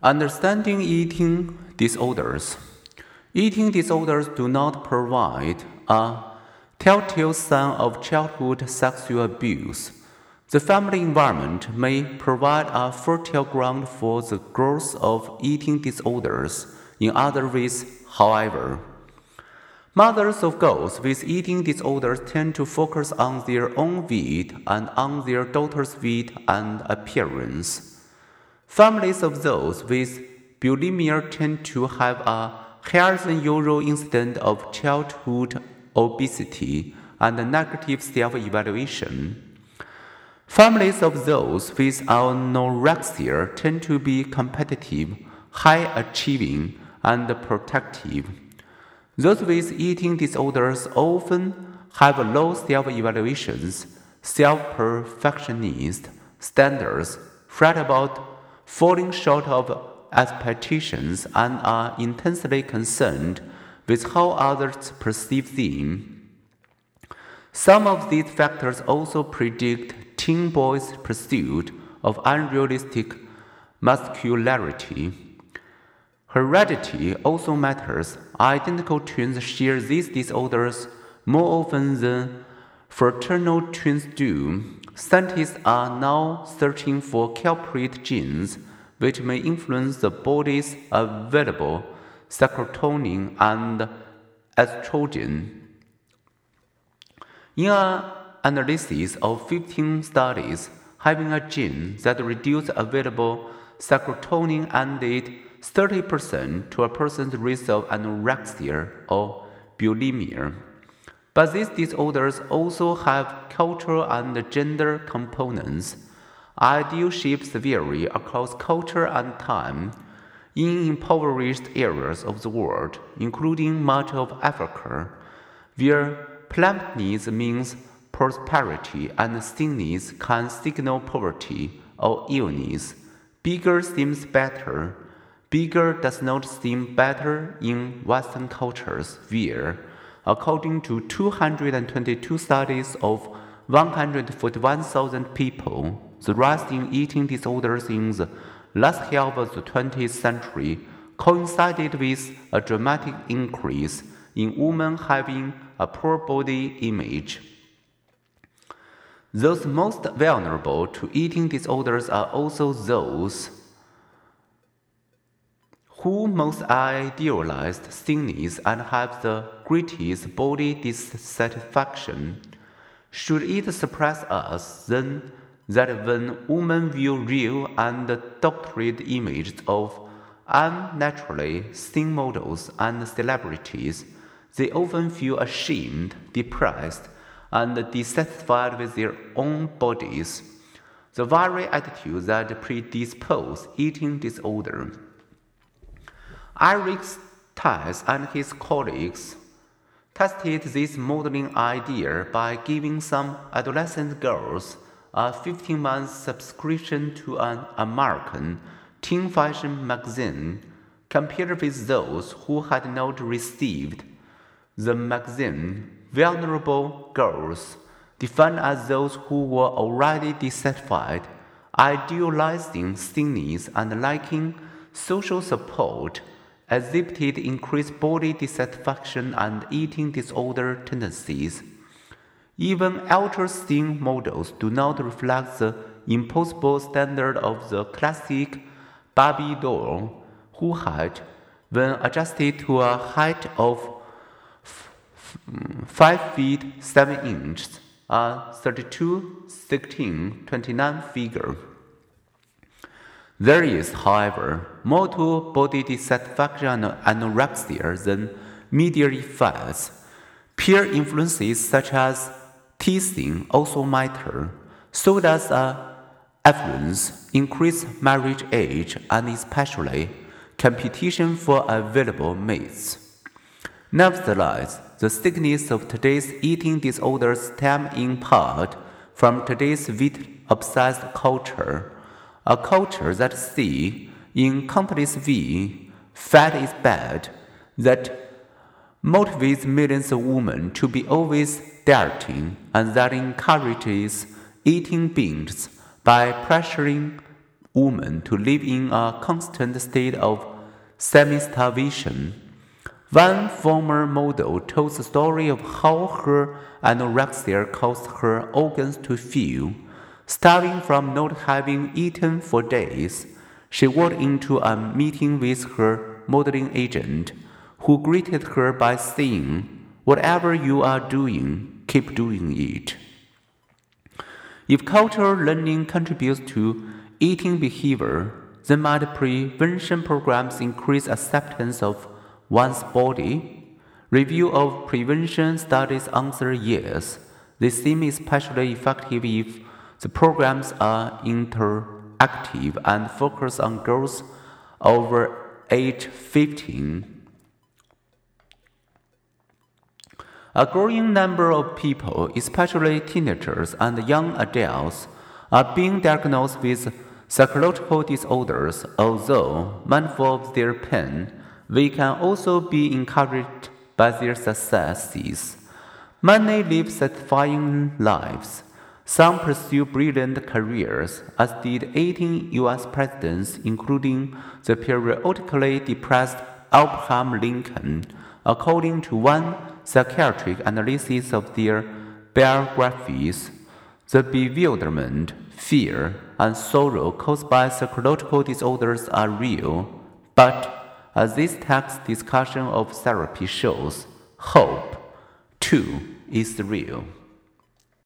Understanding eating disorders. Eating disorders do not provide a telltale sign of childhood sexual abuse. The family environment may provide a fertile ground for the growth of eating disorders. In other ways, however, mothers of girls with eating disorders tend to focus on their own weight and on their daughter's weight and appearance. Families of those with bulimia tend to have a higher than usual incidence of childhood obesity and negative self evaluation. Families of those with anorexia tend to be competitive, high achieving, and protective. Those with eating disorders often have low self evaluations, self perfectionist standards, fret about falling short of expectations and are intensely concerned with how others perceive them. Some of these factors also predict teen boys' pursuit of unrealistic muscularity. Heredity also matters. Identical twins share these disorders more often than fraternal twins do. Scientists are now searching for culprit genes which may influence the body's available serotonin and estrogen. In an analysis of 15 studies, having a gene that reduces available serotonin added 30% to a person's risk of anorexia or bulimia. But these disorders also have cultural and gender components. Ideal shapes vary across culture and time. In impoverished areas of the world, including much of Africa, where plumpness means prosperity and thinness can signal poverty or illness, bigger seems better. Bigger does not seem better in Western cultures, where according to 222 studies of 141,000 people, the rise in eating disorders in the last half of the 20th century coincided with a dramatic increase in women having a poor body image. Those most vulnerable to eating disorders are also those who most idealized thinness and have the greatest body dissatisfaction. Should it surprise us then that when women view real and doctored images of unnaturally thin models and celebrities, they often feel ashamed, depressed, and dissatisfied with their own bodies, the very attitude that predispose eating disorder. Eric Stice and his colleagues tested this modeling idea by giving some adolescent girls a 15 month subscription to an American teen fashion magazine compared with those who had not received the magazine. Vulnerable girls, defined as those who were already dissatisfied, idealizing thinness and lacking social support, exhibited increased body dissatisfaction and eating disorder tendencies. Even ultra thin models do not reflect the impossible standard of the classic Barbie doll, who had, when adjusted to a height of 5 feet 7 inches, a 32, 16, 29 figure. There is, however, more to body dissatisfaction and anorexia than media effects. Peer influences such as teasing also matter. So does a affluence, increased marriage age, and especially competition for available mates. Nevertheless, the sickness of today's eating disorders stem in part from today's weight-obsessed culture a culture that see in companies V fat is bad, that motivates millions of women to be always dieting and that encourages eating binges by pressuring women to live in a constant state of semi starvation. One former model tells the story of how her anorexia caused her organs to fail. Starving from not having eaten for days, she walked into a meeting with her modeling agent, who greeted her by saying, Whatever you are doing, keep doing it. If cultural learning contributes to eating behavior, then might prevention programs increase acceptance of one's body? Review of prevention studies answer yes. They seem especially effective if the programs are interactive and focus on girls over age 15. A growing number of people, especially teenagers and young adults, are being diagnosed with psychological disorders. Although mindful of their pain, we can also be encouraged by their successes. Many live satisfying lives. Some pursue brilliant careers, as did 18 US presidents, including the periodically depressed Abraham Lincoln, according to one psychiatric analysis of their biographies, the bewilderment, fear, and sorrow caused by psychological disorders are real, but as this text discussion of therapy shows, hope, too, is real.